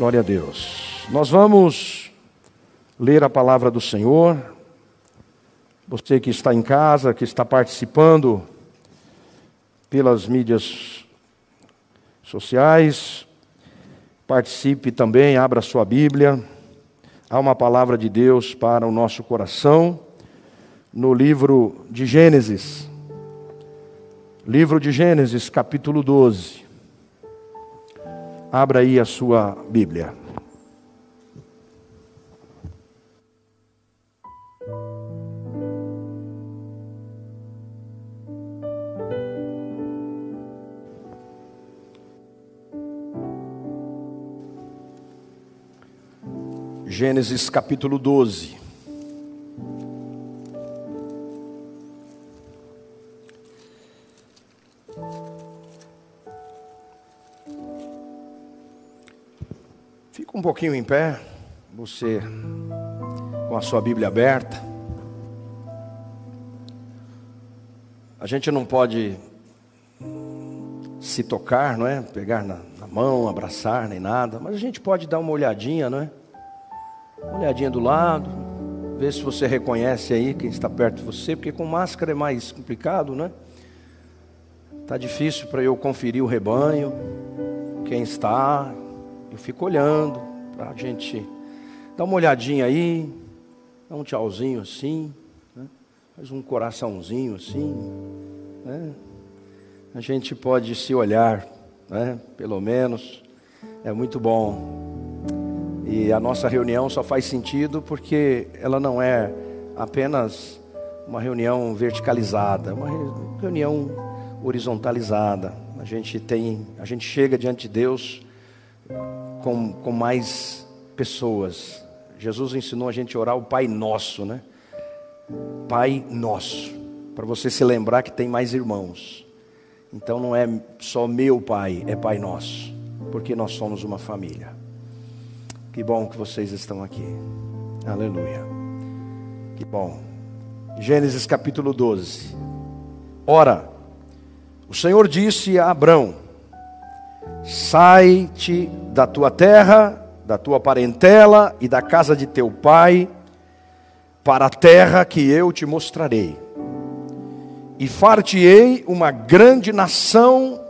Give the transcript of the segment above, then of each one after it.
Glória a Deus. Nós vamos ler a palavra do Senhor. Você que está em casa, que está participando pelas mídias sociais, participe também, abra sua Bíblia. Há uma palavra de Deus para o nosso coração no livro de Gênesis. Livro de Gênesis, capítulo 12. Abra aí a sua Bíblia. Gênesis capítulo 12. Fica um pouquinho em pé, você com a sua Bíblia aberta. A gente não pode se tocar, não é? Pegar na, na, mão, abraçar, nem nada, mas a gente pode dar uma olhadinha, não é? Uma olhadinha do lado, ver se você reconhece aí quem está perto de você, porque com máscara é mais complicado, né? Tá difícil para eu conferir o rebanho, quem está, eu fico olhando para a gente dar uma olhadinha aí, dá um tchauzinho assim, né? faz um coraçãozinho assim. Né? A gente pode se olhar, né? pelo menos, é muito bom. E a nossa reunião só faz sentido porque ela não é apenas uma reunião verticalizada, é uma reunião horizontalizada. A gente tem, a gente chega diante de Deus com, com mais pessoas. Jesus ensinou a gente a orar o Pai Nosso, né? Pai Nosso, para você se lembrar que tem mais irmãos. Então não é só meu Pai, é Pai Nosso, porque nós somos uma família. Que bom que vocês estão aqui. Aleluia. Que bom. Gênesis capítulo 12. Ora, o Senhor disse a Abrão: Sai-te da tua terra, da tua parentela e da casa de teu pai, para a terra que eu te mostrarei. E far-te-ei uma grande nação,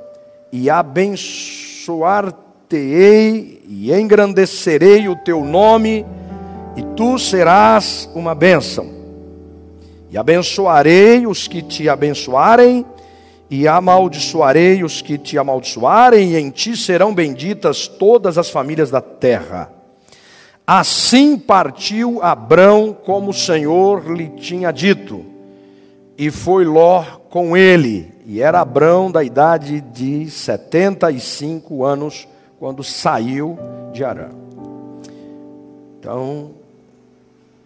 e abençoar-te-ei, e engrandecerei o teu nome, e tu serás uma bênção. E abençoarei os que te abençoarem, e amaldiçoarei os que te amaldiçoarem, e em ti serão benditas todas as famílias da terra. Assim partiu Abrão, como o Senhor lhe tinha dito, e foi Ló com ele, e era Abrão da idade de setenta e cinco anos, quando saiu de Arã. Então,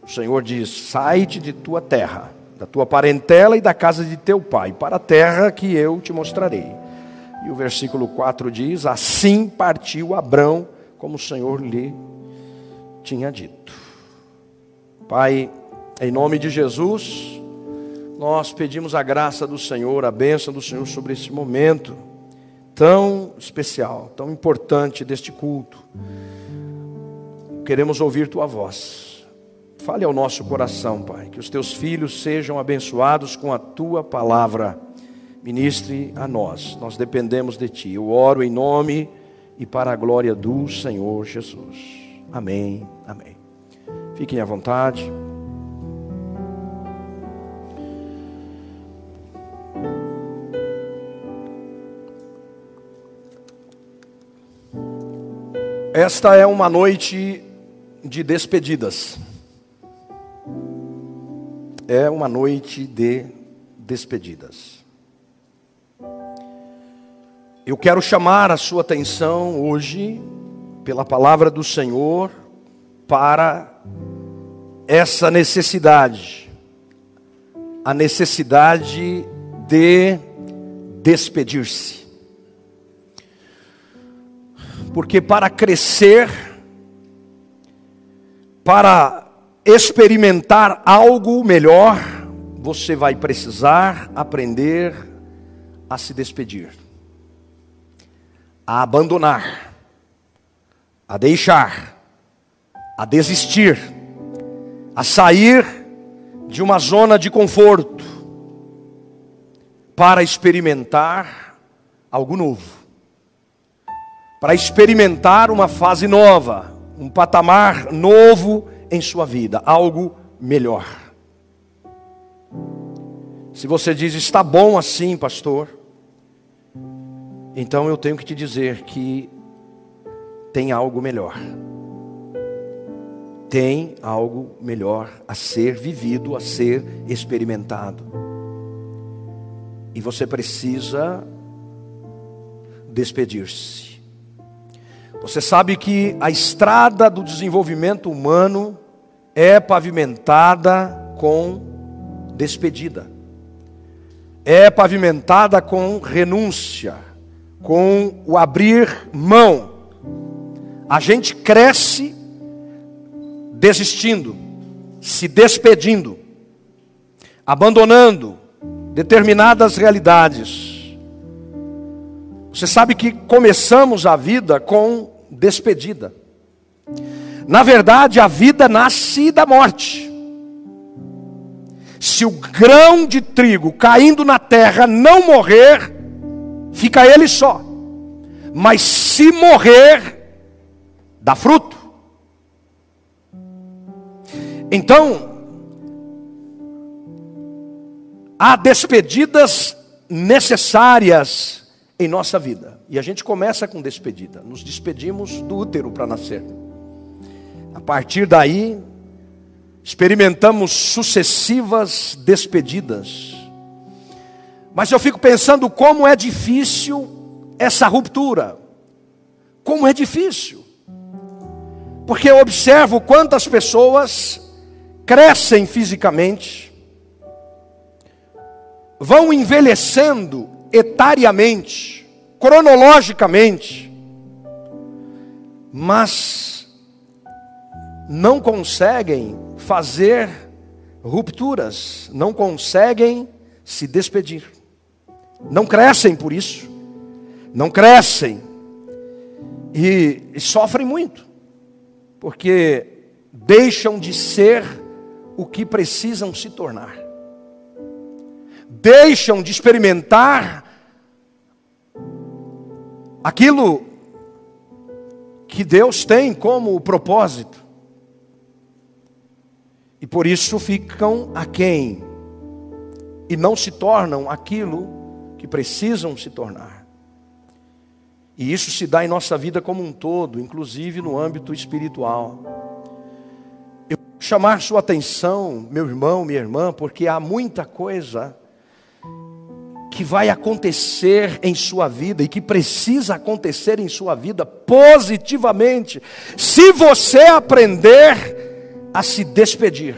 o Senhor diz: sai-te de tua terra da tua parentela e da casa de teu pai, para a terra que eu te mostrarei. E o versículo 4 diz: Assim partiu Abrão, como o Senhor lhe tinha dito. Pai, em nome de Jesus, nós pedimos a graça do Senhor, a bênção do Senhor sobre esse momento tão especial, tão importante deste culto. Queremos ouvir tua voz. Fale ao nosso coração, Pai, que os teus filhos sejam abençoados com a tua palavra. Ministre a nós, nós dependemos de ti. Eu oro em nome e para a glória do Senhor Jesus. Amém. Amém. Fiquem à vontade. Esta é uma noite de despedidas é uma noite de despedidas. Eu quero chamar a sua atenção hoje, pela palavra do Senhor, para essa necessidade, a necessidade de despedir-se. Porque para crescer, para experimentar algo melhor, você vai precisar aprender a se despedir, a abandonar, a deixar, a desistir, a sair de uma zona de conforto para experimentar algo novo, para experimentar uma fase nova, um patamar novo em sua vida, algo melhor. Se você diz, está bom assim, pastor, então eu tenho que te dizer que tem algo melhor. Tem algo melhor a ser vivido, a ser experimentado. E você precisa despedir-se. Você sabe que a estrada do desenvolvimento humano é pavimentada com despedida, é pavimentada com renúncia, com o abrir mão. A gente cresce desistindo, se despedindo, abandonando determinadas realidades. Você sabe que começamos a vida com despedida. Na verdade, a vida nasce da morte. Se o grão de trigo caindo na terra não morrer, fica ele só. Mas se morrer, dá fruto. Então, há despedidas necessárias em nossa vida. E a gente começa com despedida. Nos despedimos do útero para nascer. A partir daí, experimentamos sucessivas despedidas. Mas eu fico pensando como é difícil essa ruptura. Como é difícil. Porque eu observo quantas pessoas crescem fisicamente, vão envelhecendo etariamente, cronologicamente, mas não conseguem fazer rupturas, não conseguem se despedir. Não crescem por isso, não crescem e, e sofrem muito, porque deixam de ser o que precisam se tornar deixam de experimentar aquilo que Deus tem como propósito. E por isso ficam aquém e não se tornam aquilo que precisam se tornar. E isso se dá em nossa vida como um todo, inclusive no âmbito espiritual. Eu vou chamar sua atenção, meu irmão, minha irmã, porque há muita coisa que vai acontecer em sua vida e que precisa acontecer em sua vida positivamente, se você aprender a se despedir.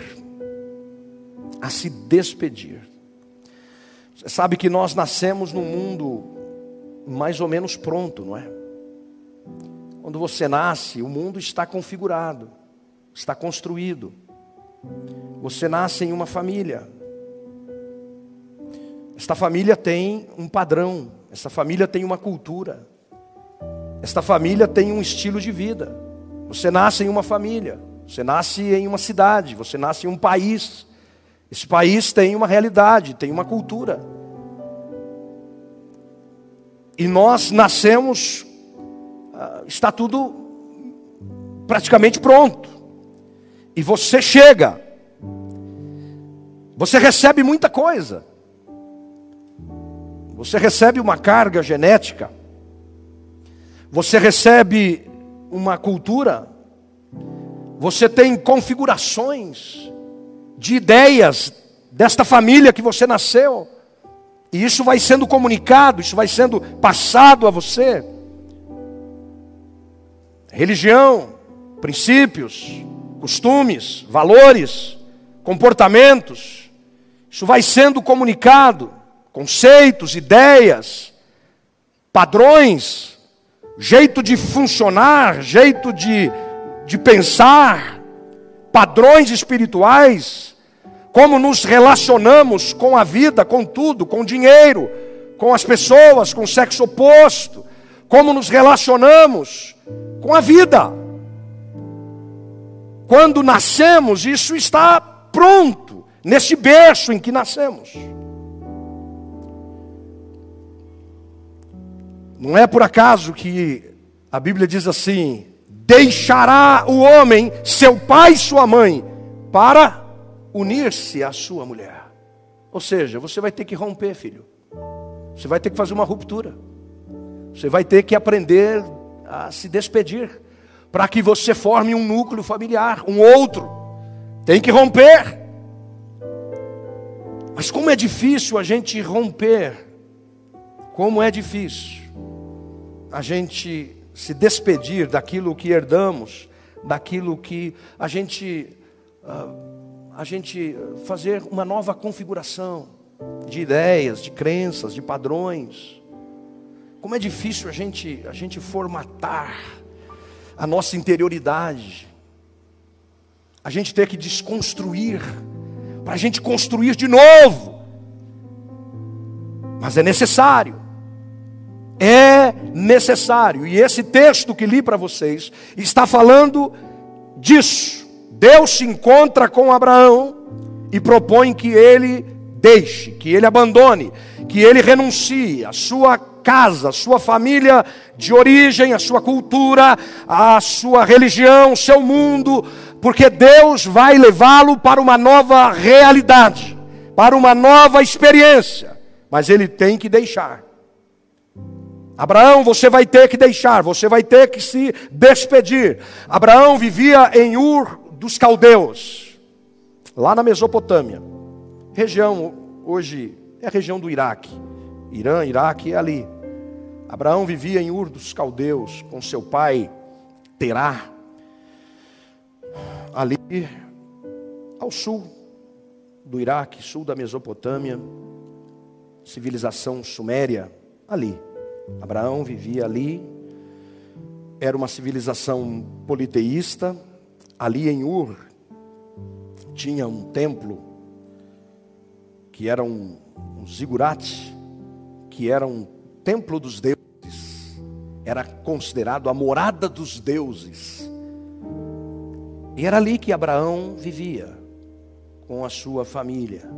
A se despedir. Você sabe que nós nascemos num mundo mais ou menos pronto, não é? Quando você nasce, o mundo está configurado, está construído. Você nasce em uma família, esta família tem um padrão, esta família tem uma cultura, esta família tem um estilo de vida. Você nasce em uma família, você nasce em uma cidade, você nasce em um país. Esse país tem uma realidade, tem uma cultura. E nós nascemos, ah, está tudo praticamente pronto. E você chega, você recebe muita coisa. Você recebe uma carga genética, você recebe uma cultura, você tem configurações de ideias desta família que você nasceu, e isso vai sendo comunicado, isso vai sendo passado a você. Religião, princípios, costumes, valores, comportamentos, isso vai sendo comunicado. Conceitos, ideias, padrões, jeito de funcionar, jeito de, de pensar, padrões espirituais, como nos relacionamos com a vida, com tudo, com dinheiro, com as pessoas, com o sexo oposto, como nos relacionamos com a vida. Quando nascemos, isso está pronto, nesse berço em que nascemos. Não é por acaso que a Bíblia diz assim: deixará o homem seu pai e sua mãe para unir-se à sua mulher. Ou seja, você vai ter que romper, filho. Você vai ter que fazer uma ruptura. Você vai ter que aprender a se despedir para que você forme um núcleo familiar, um outro. Tem que romper. Mas como é difícil a gente romper. Como é difícil a gente se despedir daquilo que herdamos, daquilo que a gente ah, a gente fazer uma nova configuração de ideias, de crenças, de padrões. Como é difícil a gente a gente formatar a nossa interioridade. A gente ter que desconstruir para a gente construir de novo. Mas é necessário é necessário. E esse texto que li para vocês está falando disso. Deus se encontra com Abraão e propõe que ele deixe, que ele abandone, que ele renuncie a sua casa, a sua família de origem, a sua cultura, a sua religião, o seu mundo, porque Deus vai levá-lo para uma nova realidade, para uma nova experiência. Mas ele tem que deixar. Abraão, você vai ter que deixar, você vai ter que se despedir. Abraão vivia em Ur dos Caldeus, lá na Mesopotâmia. Região, hoje, é a região do Iraque. Irã, Iraque é ali. Abraão vivia em Ur dos Caldeus com seu pai Terá, ali ao sul do Iraque, sul da Mesopotâmia, civilização suméria, ali. Abraão vivia ali, era uma civilização politeísta. Ali em Ur tinha um templo que era um, um zigurate, que era um templo dos deuses, era considerado a morada dos deuses. E era ali que Abraão vivia com a sua família.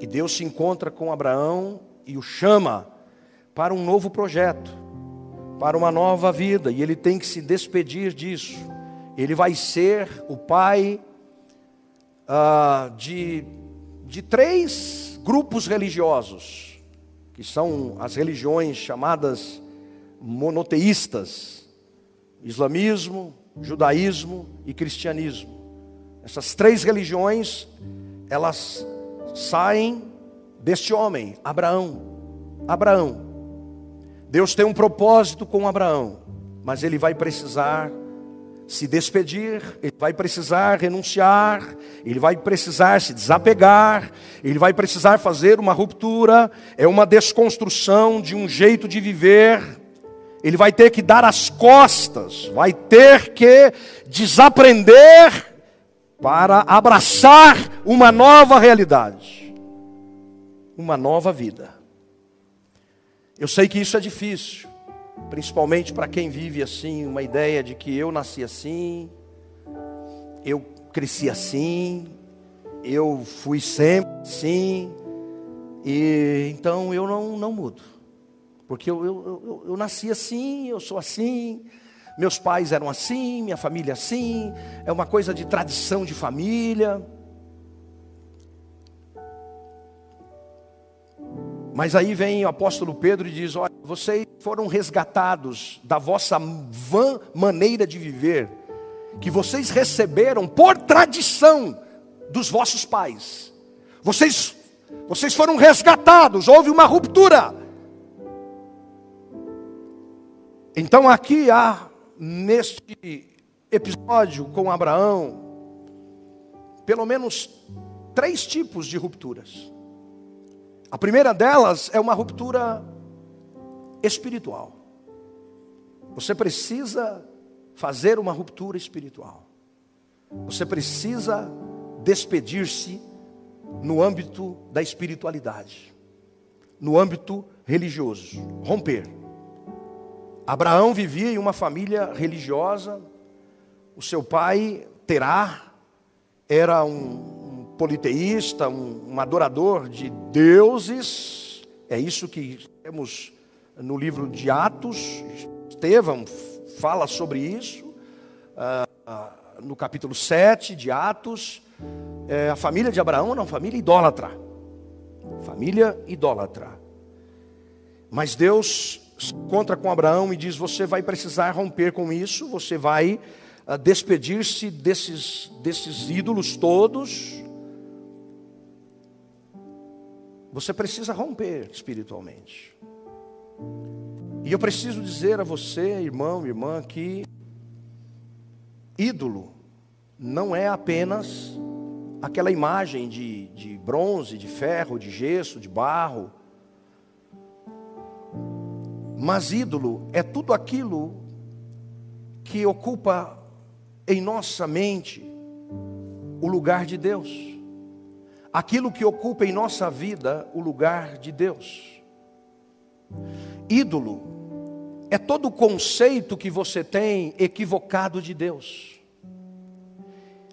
E Deus se encontra com Abraão e o chama para um novo projeto, para uma nova vida, e ele tem que se despedir disso. Ele vai ser o pai ah, de, de três grupos religiosos, que são as religiões chamadas monoteístas: islamismo, judaísmo e cristianismo. Essas três religiões, elas saem deste homem, Abraão. Abraão. Deus tem um propósito com Abraão, mas ele vai precisar se despedir, ele vai precisar renunciar, ele vai precisar se desapegar, ele vai precisar fazer uma ruptura, é uma desconstrução de um jeito de viver. Ele vai ter que dar as costas, vai ter que desaprender para abraçar uma nova realidade, uma nova vida. Eu sei que isso é difícil, principalmente para quem vive assim, uma ideia de que eu nasci assim, eu cresci assim, eu fui sempre assim, e então eu não, não mudo, porque eu, eu, eu, eu nasci assim, eu sou assim, meus pais eram assim, minha família assim, é uma coisa de tradição de família. Mas aí vem o apóstolo Pedro e diz: Olha, vocês foram resgatados da vossa vã maneira de viver, que vocês receberam por tradição dos vossos pais. Vocês, vocês foram resgatados, houve uma ruptura. Então aqui há, neste episódio com Abraão, pelo menos três tipos de rupturas. A primeira delas é uma ruptura espiritual. Você precisa fazer uma ruptura espiritual. Você precisa despedir-se no âmbito da espiritualidade, no âmbito religioso, romper. Abraão vivia em uma família religiosa, o seu pai, Terá, era um, politeísta, um, um adorador de deuses, é isso que temos no livro de Atos, Estevão fala sobre isso, uh, no capítulo 7 de Atos, é, a família de Abraão era uma família idólatra, família idólatra, mas Deus se encontra com Abraão e diz: Você vai precisar romper com isso, você vai uh, despedir-se desses, desses ídolos todos. Você precisa romper espiritualmente. E eu preciso dizer a você, irmão, irmã, que ídolo não é apenas aquela imagem de, de bronze, de ferro, de gesso, de barro mas ídolo é tudo aquilo que ocupa em nossa mente o lugar de Deus. Aquilo que ocupa em nossa vida o lugar de Deus. Ídolo é todo o conceito que você tem equivocado de Deus.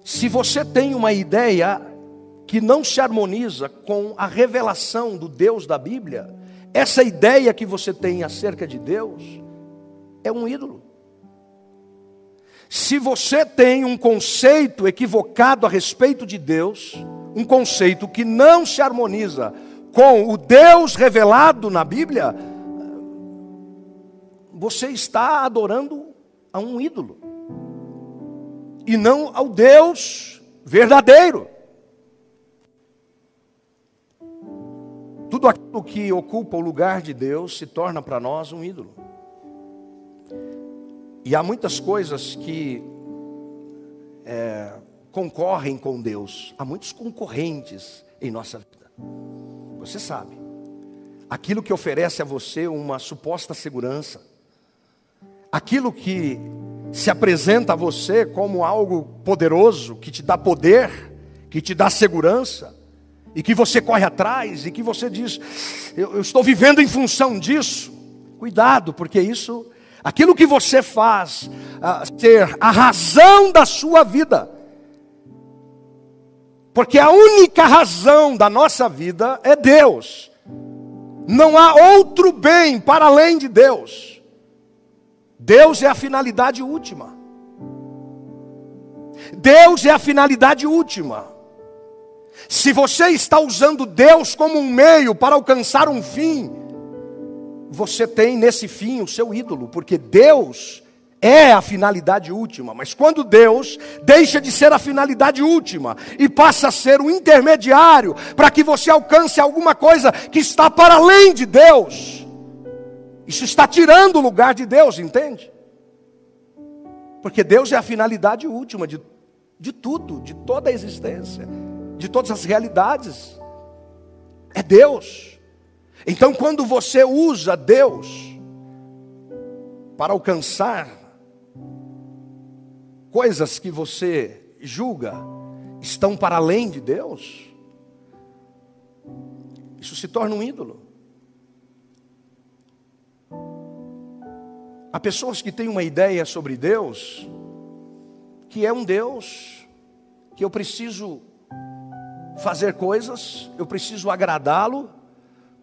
Se você tem uma ideia que não se harmoniza com a revelação do Deus da Bíblia, essa ideia que você tem acerca de Deus é um ídolo. Se você tem um conceito equivocado a respeito de Deus, um conceito que não se harmoniza com o Deus revelado na Bíblia, você está adorando a um ídolo e não ao Deus verdadeiro. Tudo aquilo que ocupa o lugar de Deus se torna para nós um ídolo. E há muitas coisas que é, concorrem com Deus, há muitos concorrentes em nossa vida. Você sabe, aquilo que oferece a você uma suposta segurança, aquilo que se apresenta a você como algo poderoso, que te dá poder, que te dá segurança, e que você corre atrás, e que você diz, eu, eu estou vivendo em função disso, cuidado, porque isso, aquilo que você faz uh, ser a razão da sua vida, porque a única razão da nossa vida é Deus, não há outro bem para além de Deus, Deus é a finalidade última. Deus é a finalidade última. Se você está usando Deus como um meio para alcançar um fim, você tem nesse fim o seu ídolo, porque Deus é a finalidade última, mas quando Deus deixa de ser a finalidade última e passa a ser o intermediário para que você alcance alguma coisa que está para além de Deus, isso está tirando o lugar de Deus, entende? Porque Deus é a finalidade última de, de tudo, de toda a existência de todas as realidades. É Deus. Então, quando você usa Deus para alcançar coisas que você julga estão para além de Deus, isso se torna um ídolo. Há pessoas que têm uma ideia sobre Deus, que é um Deus que eu preciso fazer coisas, eu preciso agradá-lo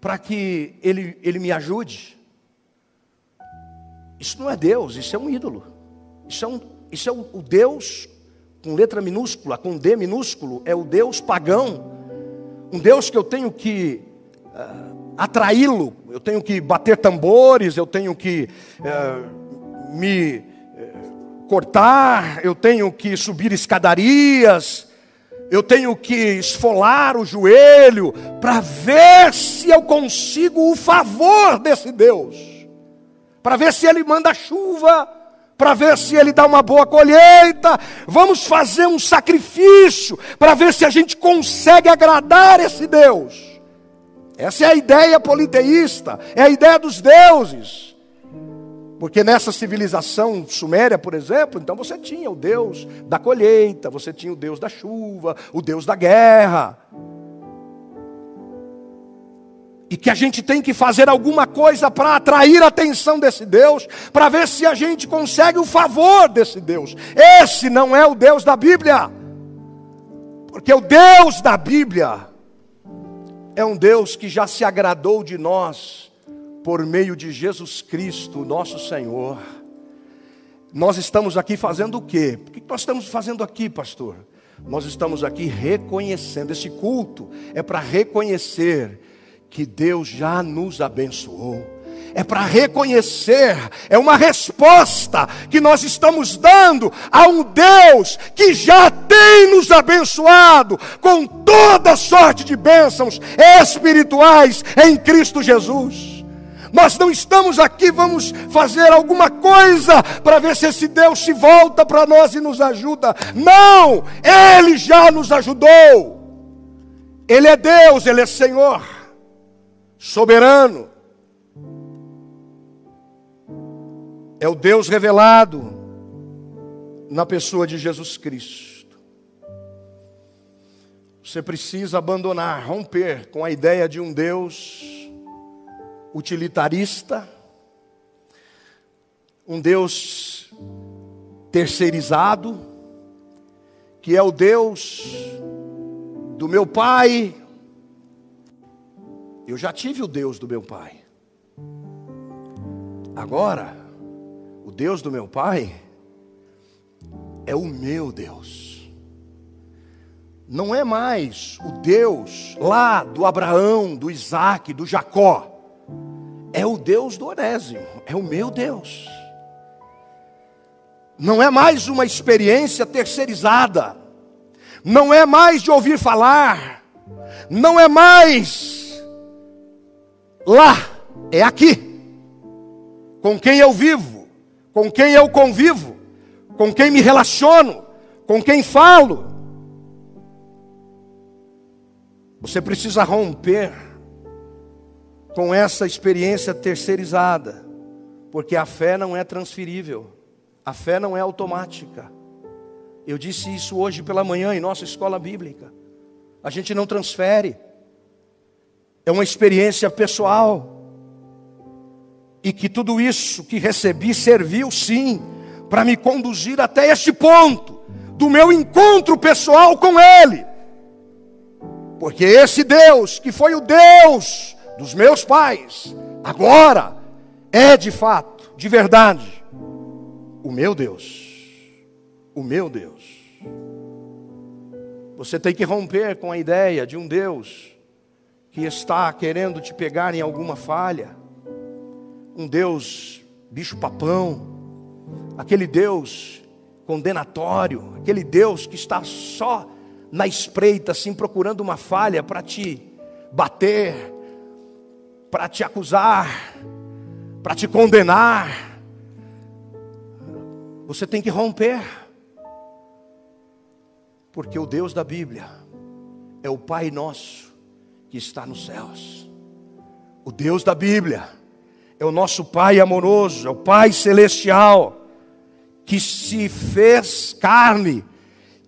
para que ele, ele me ajude. Isso não é Deus, isso é um ídolo. Isso é, um, isso é o, o Deus com letra minúscula, com D minúsculo, é o Deus pagão. Um Deus que eu tenho que uh, atraí-lo, eu tenho que bater tambores, eu tenho que uh, me uh, cortar, eu tenho que subir escadarias, eu tenho que esfolar o joelho para ver se eu consigo o favor desse Deus, para ver se Ele manda chuva, para ver se Ele dá uma boa colheita. Vamos fazer um sacrifício para ver se a gente consegue agradar esse Deus. Essa é a ideia politeísta, é a ideia dos deuses. Porque nessa civilização suméria, por exemplo, então você tinha o Deus da colheita, você tinha o Deus da chuva, o Deus da guerra. E que a gente tem que fazer alguma coisa para atrair a atenção desse Deus, para ver se a gente consegue o favor desse Deus. Esse não é o Deus da Bíblia, porque o Deus da Bíblia é um Deus que já se agradou de nós por meio de Jesus Cristo, nosso Senhor. Nós estamos aqui fazendo o quê? O que nós estamos fazendo aqui, pastor? Nós estamos aqui reconhecendo, esse culto é para reconhecer que Deus já nos abençoou. É para reconhecer, é uma resposta que nós estamos dando a um Deus que já tem nos abençoado com toda sorte de bênçãos espirituais em Cristo Jesus. Nós não estamos aqui, vamos fazer alguma coisa para ver se esse Deus se volta para nós e nos ajuda. Não, Ele já nos ajudou. Ele é Deus, Ele é Senhor soberano. É o Deus revelado na pessoa de Jesus Cristo. Você precisa abandonar, romper com a ideia de um Deus utilitarista, um Deus terceirizado, que é o Deus do meu pai, eu já tive o Deus do meu pai. Agora, o Deus do meu pai é o meu Deus. Não é mais o Deus lá do Abraão, do Isaac, do Jacó. É o Deus do Onésimo, é o meu Deus. Não é mais uma experiência terceirizada. Não é mais de ouvir falar. Não é mais Lá é aqui. Com quem eu vivo, com quem eu convivo, com quem me relaciono, com quem falo. Você precisa romper com essa experiência terceirizada, porque a fé não é transferível, a fé não é automática. Eu disse isso hoje pela manhã em nossa escola bíblica. A gente não transfere é uma experiência pessoal. E que tudo isso que recebi serviu sim para me conduzir até este ponto do meu encontro pessoal com Ele. Porque esse Deus, que foi o Deus dos meus pais, agora é de fato, de verdade, o meu Deus. O meu Deus. Você tem que romper com a ideia de um Deus que está querendo te pegar em alguma falha, um Deus bicho-papão, aquele Deus condenatório, aquele Deus que está só na espreita, assim, procurando uma falha para te bater, para te acusar, para te condenar. Você tem que romper, porque o Deus da Bíblia é o Pai nosso que está nos céus. O Deus da Bíblia é o nosso Pai amoroso, é o Pai celestial, que se fez carne,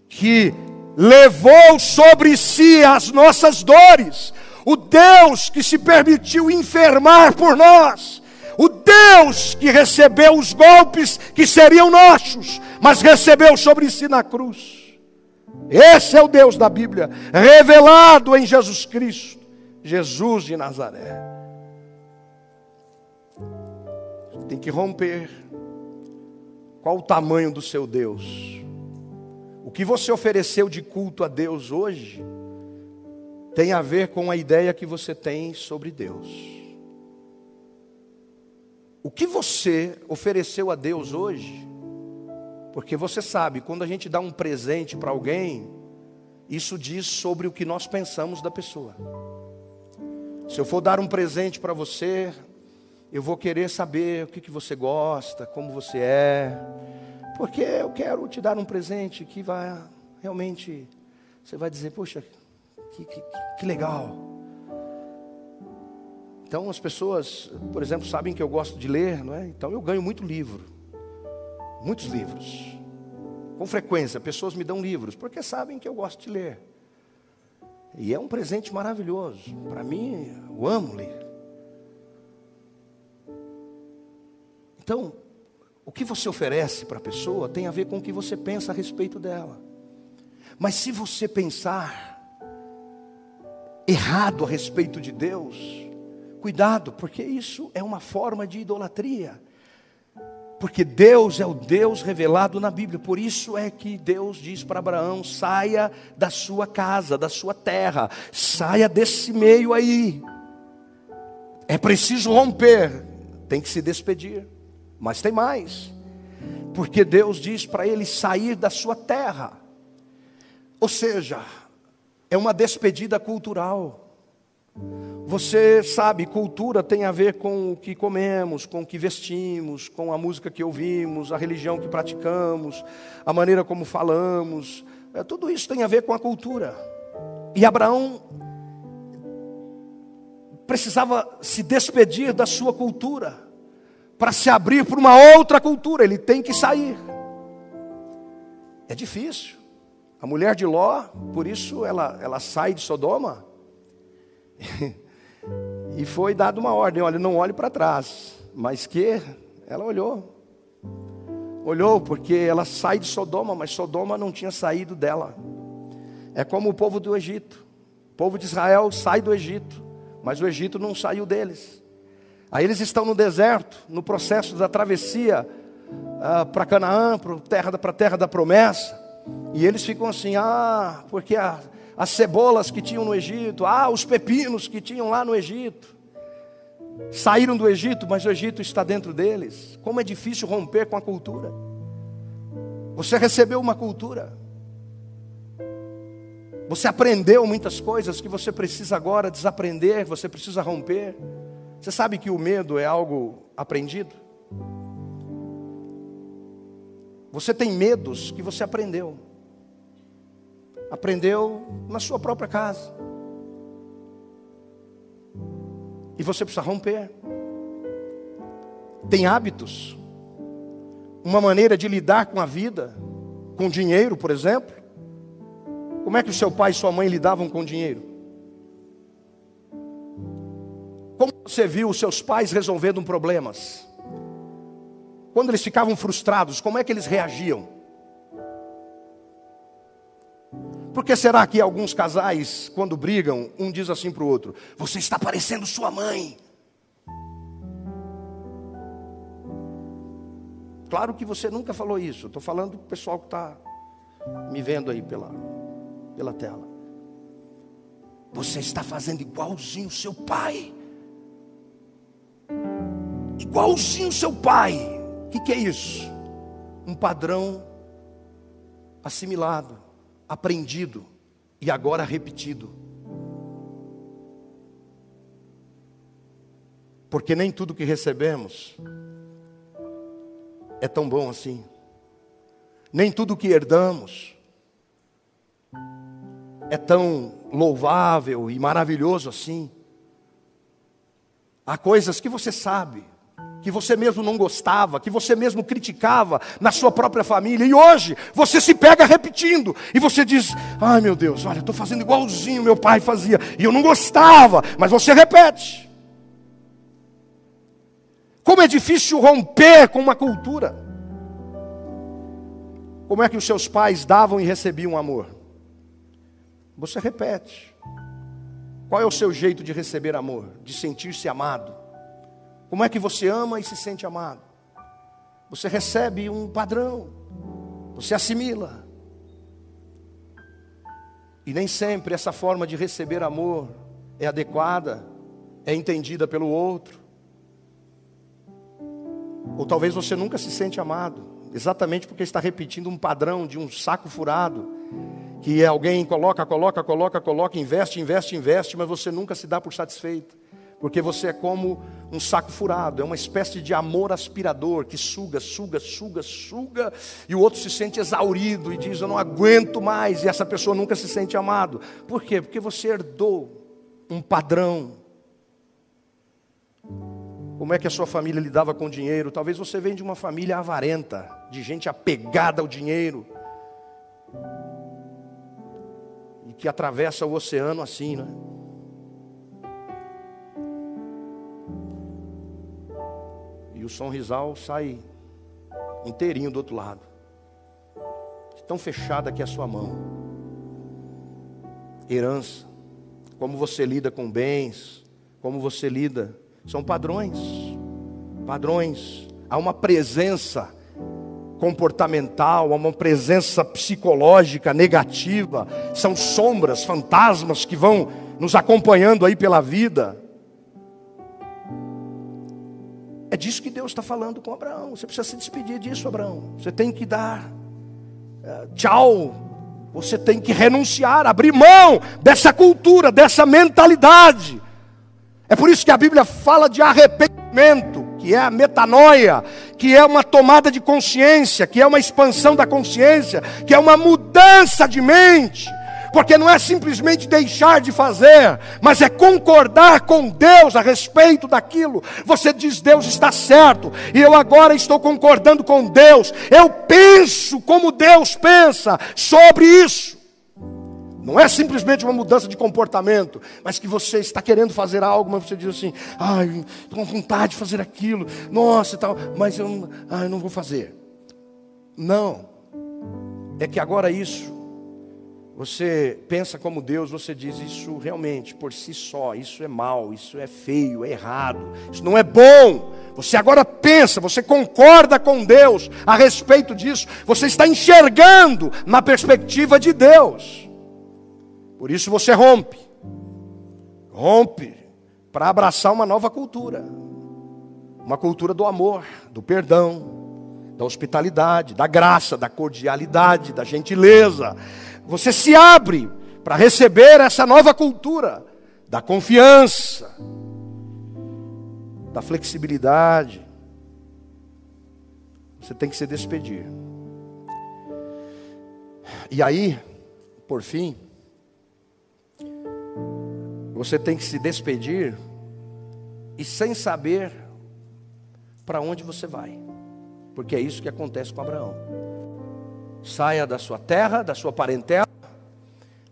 que levou sobre si as nossas dores, o Deus que se permitiu enfermar por nós, o Deus que recebeu os golpes que seriam nossos, mas recebeu sobre si na cruz. Esse é o Deus da Bíblia, revelado em Jesus Cristo, Jesus de Nazaré. Tem que romper. Qual o tamanho do seu Deus? O que você ofereceu de culto a Deus hoje tem a ver com a ideia que você tem sobre Deus. O que você ofereceu a Deus hoje porque você sabe, quando a gente dá um presente para alguém, isso diz sobre o que nós pensamos da pessoa. Se eu for dar um presente para você, eu vou querer saber o que, que você gosta, como você é, porque eu quero te dar um presente que vai realmente, você vai dizer, poxa, que, que, que legal. Então as pessoas, por exemplo, sabem que eu gosto de ler, não é? Então eu ganho muito livro muitos livros. Com frequência, pessoas me dão livros, porque sabem que eu gosto de ler. E é um presente maravilhoso. Para mim, eu amo ler. Então, o que você oferece para a pessoa tem a ver com o que você pensa a respeito dela. Mas se você pensar errado a respeito de Deus, cuidado, porque isso é uma forma de idolatria. Porque Deus é o Deus revelado na Bíblia. Por isso é que Deus diz para Abraão: saia da sua casa, da sua terra, saia desse meio aí. É preciso romper, tem que se despedir. Mas tem mais. Porque Deus diz para ele sair da sua terra. Ou seja, é uma despedida cultural. Você sabe, cultura tem a ver com o que comemos, com o que vestimos, com a música que ouvimos, a religião que praticamos, a maneira como falamos. É, tudo isso tem a ver com a cultura. E Abraão precisava se despedir da sua cultura para se abrir para uma outra cultura. Ele tem que sair. É difícil. A mulher de Ló, por isso ela, ela sai de Sodoma. E foi dada uma ordem: olha, não olhe para trás. Mas que ela olhou. Olhou porque ela sai de Sodoma, mas Sodoma não tinha saído dela. É como o povo do Egito. O povo de Israel sai do Egito, mas o Egito não saiu deles. Aí eles estão no deserto, no processo da travessia uh, para Canaã, para a terra, terra da promessa. E eles ficam assim: ah, porque a, as cebolas que tinham no Egito, ah, os pepinos que tinham lá no Egito. Saíram do Egito, mas o Egito está dentro deles. Como é difícil romper com a cultura. Você recebeu uma cultura. Você aprendeu muitas coisas que você precisa agora desaprender, você precisa romper. Você sabe que o medo é algo aprendido? Você tem medos que você aprendeu aprendeu na sua própria casa. E você precisa romper. Tem hábitos, uma maneira de lidar com a vida, com dinheiro, por exemplo. Como é que o seu pai e sua mãe lidavam com dinheiro? Como você viu os seus pais resolvendo problemas? Quando eles ficavam frustrados, como é que eles reagiam? Por que será que alguns casais, quando brigam, um diz assim para o outro: Você está parecendo sua mãe? Claro que você nunca falou isso. Estou falando para o pessoal que está me vendo aí pela, pela tela. Você está fazendo igualzinho seu pai. Igualzinho seu pai. O que, que é isso? Um padrão assimilado aprendido e agora repetido. Porque nem tudo que recebemos é tão bom assim. Nem tudo que herdamos é tão louvável e maravilhoso assim. Há coisas que você sabe, que você mesmo não gostava, que você mesmo criticava na sua própria família, e hoje você se pega repetindo, e você diz: ai meu Deus, olha, estou fazendo igualzinho meu pai fazia, e eu não gostava, mas você repete. Como é difícil romper com uma cultura. Como é que os seus pais davam e recebiam amor? Você repete. Qual é o seu jeito de receber amor? De sentir-se amado? Como é que você ama e se sente amado? Você recebe um padrão, você assimila. E nem sempre essa forma de receber amor é adequada, é entendida pelo outro. Ou talvez você nunca se sente amado, exatamente porque está repetindo um padrão de um saco furado, que alguém coloca, coloca, coloca, coloca, investe, investe, investe, mas você nunca se dá por satisfeito. Porque você é como um saco furado, é uma espécie de amor aspirador que suga, suga, suga, suga, e o outro se sente exaurido e diz: Eu não aguento mais, e essa pessoa nunca se sente amado. Por quê? Porque você herdou um padrão. Como é que a sua família lidava com dinheiro? Talvez você venha de uma família avarenta, de gente apegada ao dinheiro que atravessa o oceano assim, né? E o sonrisal sai inteirinho do outro lado. Tão fechada que é a sua mão. Herança. Como você lida com bens, como você lida, são padrões. Padrões. Há uma presença comportamental, há uma presença psicológica negativa, são sombras, fantasmas que vão nos acompanhando aí pela vida. É disso que Deus está falando com Abraão. Você precisa se despedir disso, Abraão. Você tem que dar uh, tchau. Você tem que renunciar, abrir mão dessa cultura, dessa mentalidade. É por isso que a Bíblia fala de arrependimento, que é a metanoia, que é uma tomada de consciência, que é uma expansão da consciência, que é uma mudança de mente porque não é simplesmente deixar de fazer, mas é concordar com Deus a respeito daquilo. Você diz, Deus está certo, e eu agora estou concordando com Deus, eu penso como Deus pensa sobre isso. Não é simplesmente uma mudança de comportamento, mas que você está querendo fazer algo, mas você diz assim: ai, estou com vontade de fazer aquilo, nossa e tal, mas eu ai, não vou fazer. Não, é que agora isso você pensa como Deus, você diz isso realmente por si só, isso é mal, isso é feio, é errado, isso não é bom. Você agora pensa, você concorda com Deus a respeito disso, você está enxergando na perspectiva de Deus. Por isso você rompe, rompe para abraçar uma nova cultura, uma cultura do amor, do perdão, da hospitalidade, da graça, da cordialidade, da gentileza você se abre para receber essa nova cultura da confiança, da flexibilidade. Você tem que se despedir. E aí, por fim, você tem que se despedir e sem saber para onde você vai, porque é isso que acontece com Abraão. Saia da sua terra, da sua parentela.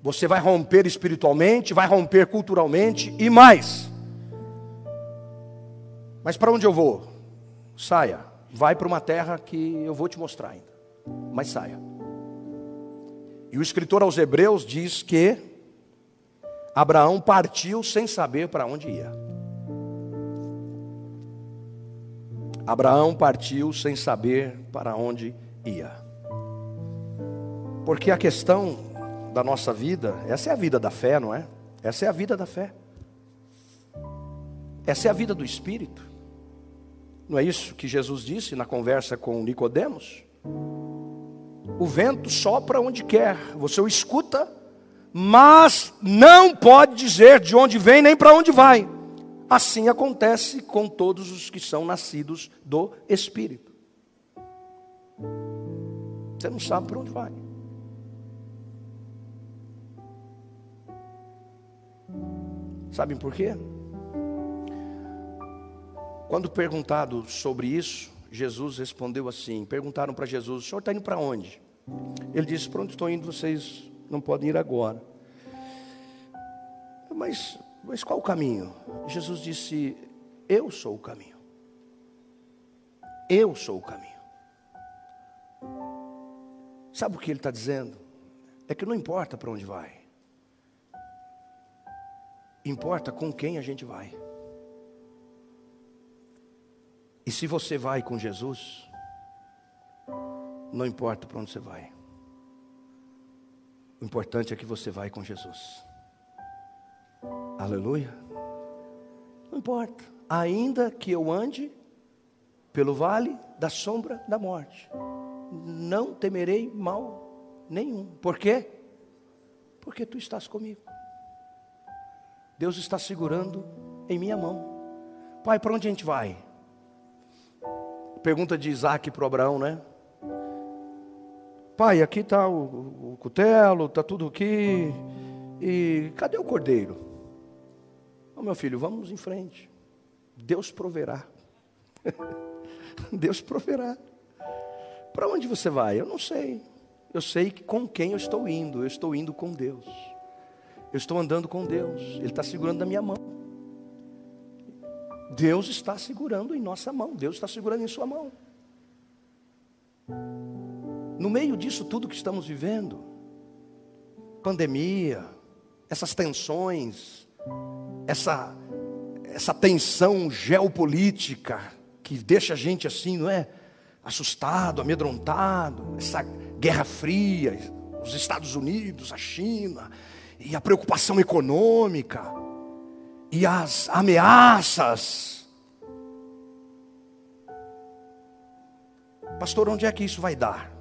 Você vai romper espiritualmente, vai romper culturalmente e mais. Mas para onde eu vou? Saia. Vai para uma terra que eu vou te mostrar ainda. Mas saia. E o escritor aos Hebreus diz que Abraão partiu sem saber para onde ia. Abraão partiu sem saber para onde ia. Porque a questão da nossa vida, essa é a vida da fé, não é? Essa é a vida da fé. Essa é a vida do espírito. Não é isso que Jesus disse na conversa com Nicodemos? O vento sopra onde quer, você o escuta, mas não pode dizer de onde vem nem para onde vai. Assim acontece com todos os que são nascidos do Espírito. Você não sabe para onde vai. Sabem por quê? Quando perguntado sobre isso, Jesus respondeu assim: perguntaram para Jesus, o senhor está indo para onde? Ele disse: para onde estou indo, vocês não podem ir agora. Mas, mas qual o caminho? Jesus disse: Eu sou o caminho. Eu sou o caminho. Sabe o que ele está dizendo? É que não importa para onde vai. Importa com quem a gente vai. E se você vai com Jesus, não importa para onde você vai. O importante é que você vai com Jesus. Aleluia. Não importa. Ainda que eu ande pelo vale da sombra da morte, não temerei mal nenhum. Por quê? Porque tu estás comigo. Deus está segurando em minha mão. Pai, para onde a gente vai? Pergunta de Isaac para Abraão, né? Pai, aqui está o, o cutelo, está tudo aqui. E cadê o cordeiro? Oh, meu filho, vamos em frente. Deus proverá. Deus proverá. Para onde você vai? Eu não sei. Eu sei com quem eu estou indo. Eu estou indo com Deus. Eu estou andando com Deus, Ele está segurando na minha mão. Deus está segurando em nossa mão, Deus está segurando em sua mão. No meio disso tudo que estamos vivendo, pandemia, essas tensões, essa, essa tensão geopolítica que deixa a gente assim, não é? Assustado, amedrontado, essa guerra fria, os Estados Unidos, a China, e a preocupação econômica, e as ameaças. Pastor, onde é que isso vai dar?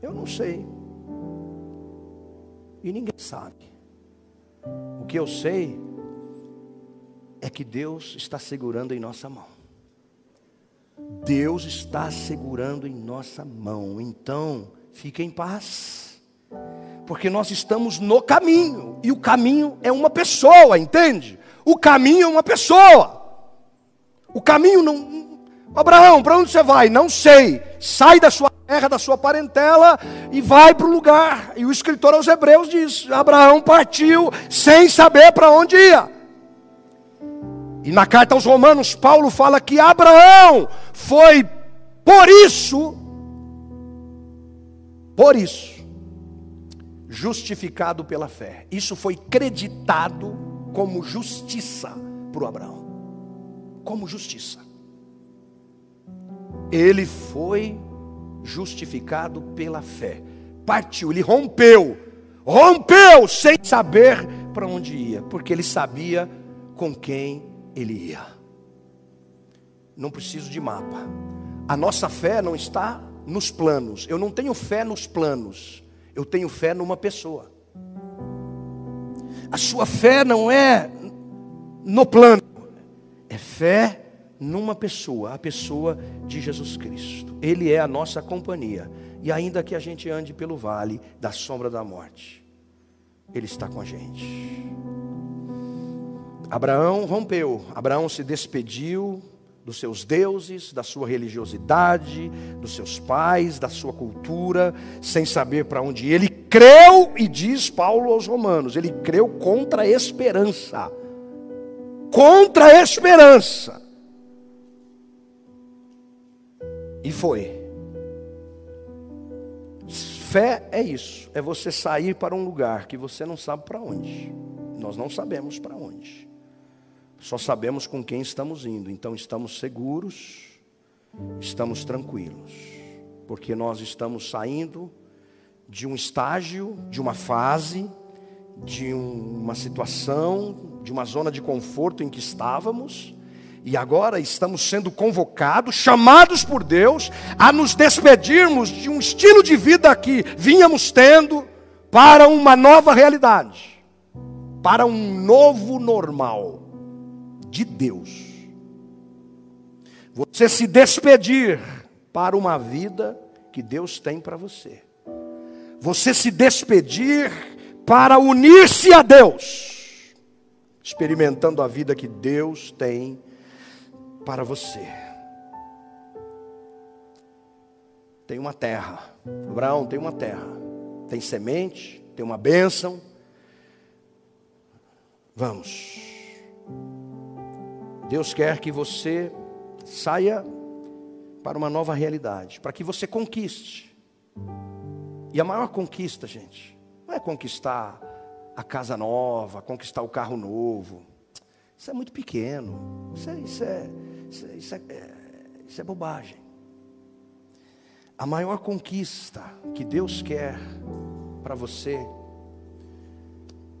Eu não sei. E ninguém sabe. O que eu sei é que Deus está segurando em nossa mão. Deus está segurando em nossa mão. Então, fique em paz. Porque nós estamos no caminho. E o caminho é uma pessoa, entende? O caminho é uma pessoa. O caminho não. Abraão, para onde você vai? Não sei. Sai da sua terra, da sua parentela e vai para o lugar. E o escritor aos Hebreus diz: Abraão partiu sem saber para onde ia. E na carta aos Romanos, Paulo fala que Abraão foi por isso, por isso, justificado pela fé. Isso foi creditado como justiça para o Abraão. Como justiça. Ele foi justificado pela fé. Partiu, ele rompeu, rompeu sem saber para onde ia, porque ele sabia com quem ele ia. Não preciso de mapa. A nossa fé não está nos planos. Eu não tenho fé nos planos. Eu tenho fé numa pessoa. A sua fé não é no plano, é fé numa pessoa, a pessoa de Jesus Cristo. Ele é a nossa companhia. E ainda que a gente ande pelo vale da sombra da morte, Ele está com a gente. Abraão rompeu, Abraão se despediu dos seus deuses, da sua religiosidade, dos seus pais, da sua cultura, sem saber para onde ele creu, e diz Paulo aos Romanos, ele creu contra a esperança. Contra a esperança. E foi. Fé é isso, é você sair para um lugar que você não sabe para onde. Nós não sabemos para onde. Só sabemos com quem estamos indo, então estamos seguros, estamos tranquilos, porque nós estamos saindo de um estágio, de uma fase, de uma situação, de uma zona de conforto em que estávamos, e agora estamos sendo convocados, chamados por Deus, a nos despedirmos de um estilo de vida que vínhamos tendo para uma nova realidade, para um novo normal de Deus. Você se despedir para uma vida que Deus tem para você. Você se despedir para unir-se a Deus, experimentando a vida que Deus tem para você. Tem uma terra, Abraão tem uma terra, tem semente, tem uma bênção. Vamos. Deus quer que você saia para uma nova realidade, para que você conquiste. E a maior conquista, gente, não é conquistar a casa nova, conquistar o carro novo. Isso é muito pequeno. Isso é, isso é, isso é, isso é, é isso é bobagem. A maior conquista que Deus quer para você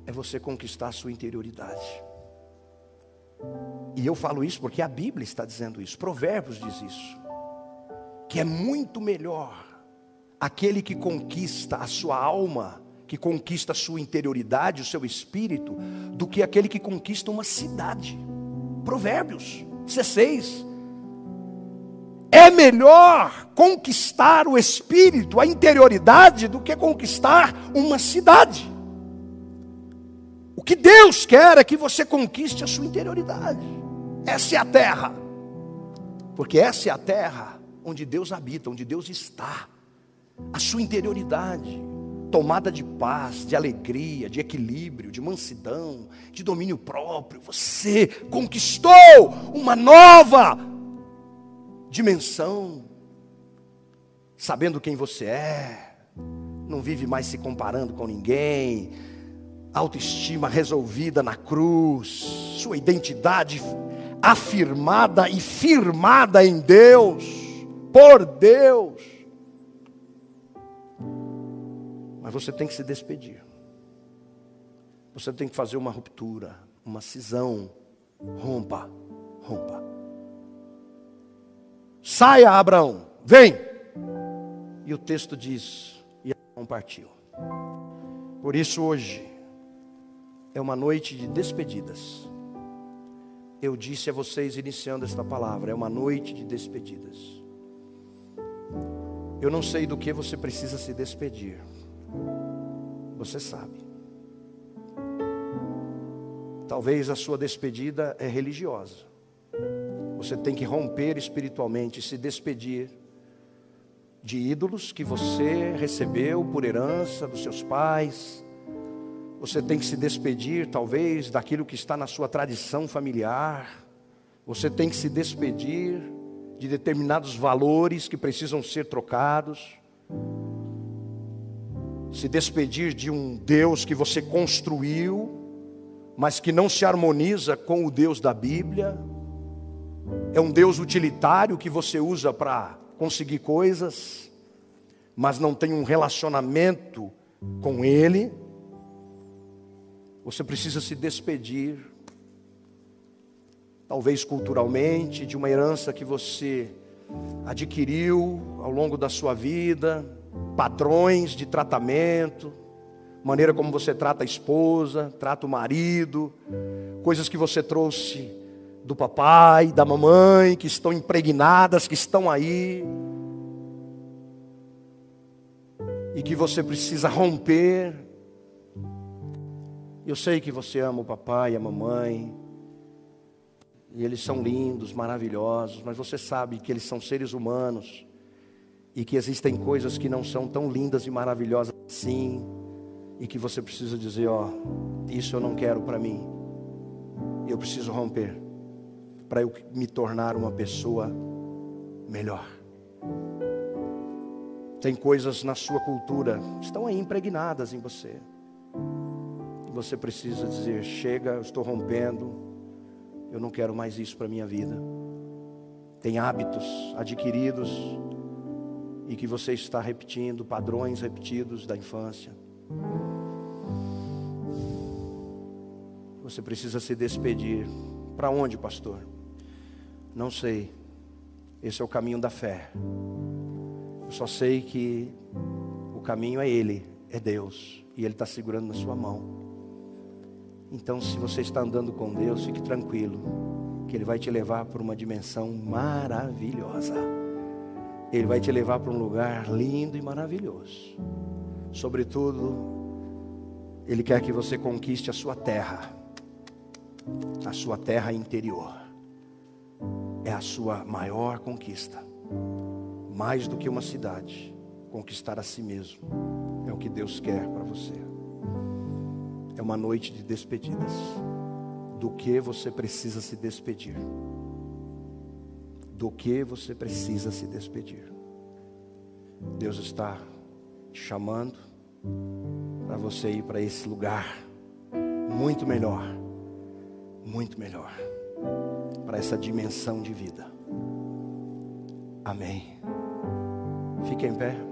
é você conquistar a sua interioridade. E eu falo isso porque a Bíblia está dizendo isso, Provérbios diz isso. Que é muito melhor aquele que conquista a sua alma, que conquista a sua interioridade, o seu espírito, do que aquele que conquista uma cidade. Provérbios 16. É melhor conquistar o espírito, a interioridade, do que conquistar uma cidade. Que Deus quer é que você conquiste a sua interioridade. Essa é a terra. Porque essa é a terra onde Deus habita, onde Deus está. A sua interioridade. tomada de paz, de alegria, de equilíbrio, de mansidão, de domínio próprio. Você conquistou uma nova dimensão, sabendo quem você é, não vive mais se comparando com ninguém, autoestima resolvida na cruz, sua identidade afirmada e firmada em Deus, por Deus. Mas você tem que se despedir. Você tem que fazer uma ruptura, uma cisão. Rompa, rompa. Saia, Abraão, vem. E o texto diz: e Abraão partiu. Por isso, hoje, é uma noite de despedidas. Eu disse a vocês, iniciando esta palavra, é uma noite de despedidas. Eu não sei do que você precisa se despedir, você sabe. Talvez a sua despedida é religiosa. Você tem que romper espiritualmente, se despedir de ídolos que você recebeu por herança dos seus pais. Você tem que se despedir, talvez, daquilo que está na sua tradição familiar. Você tem que se despedir de determinados valores que precisam ser trocados. Se despedir de um Deus que você construiu, mas que não se harmoniza com o Deus da Bíblia é um Deus utilitário que você usa para conseguir coisas, mas não tem um relacionamento com Ele. Você precisa se despedir, talvez culturalmente, de uma herança que você adquiriu ao longo da sua vida, padrões de tratamento, maneira como você trata a esposa, trata o marido, coisas que você trouxe do papai, da mamãe, que estão impregnadas, que estão aí. E que você precisa romper. Eu sei que você ama o papai e a mamãe. E eles são lindos, maravilhosos, mas você sabe que eles são seres humanos. E que existem coisas que não são tão lindas e maravilhosas assim. E que você precisa dizer: Ó, isso eu não quero para mim. Eu preciso romper para eu me tornar uma pessoa melhor. Tem coisas na sua cultura, estão aí impregnadas em você. Você precisa dizer: chega, eu estou rompendo, eu não quero mais isso para minha vida. Tem hábitos adquiridos e que você está repetindo, padrões repetidos da infância. Você precisa se despedir. Para onde, pastor? Não sei. Esse é o caminho da fé. Eu só sei que o caminho é Ele, é Deus, e Ele está segurando na sua mão. Então, se você está andando com Deus, fique tranquilo, que Ele vai te levar para uma dimensão maravilhosa. Ele vai te levar para um lugar lindo e maravilhoso. Sobretudo, Ele quer que você conquiste a sua terra, a sua terra interior é a sua maior conquista. Mais do que uma cidade, conquistar a si mesmo é o que Deus quer para você. É uma noite de despedidas. Do que você precisa se despedir? Do que você precisa se despedir? Deus está te chamando para você ir para esse lugar muito melhor, muito melhor para essa dimensão de vida. Amém. Fique em pé.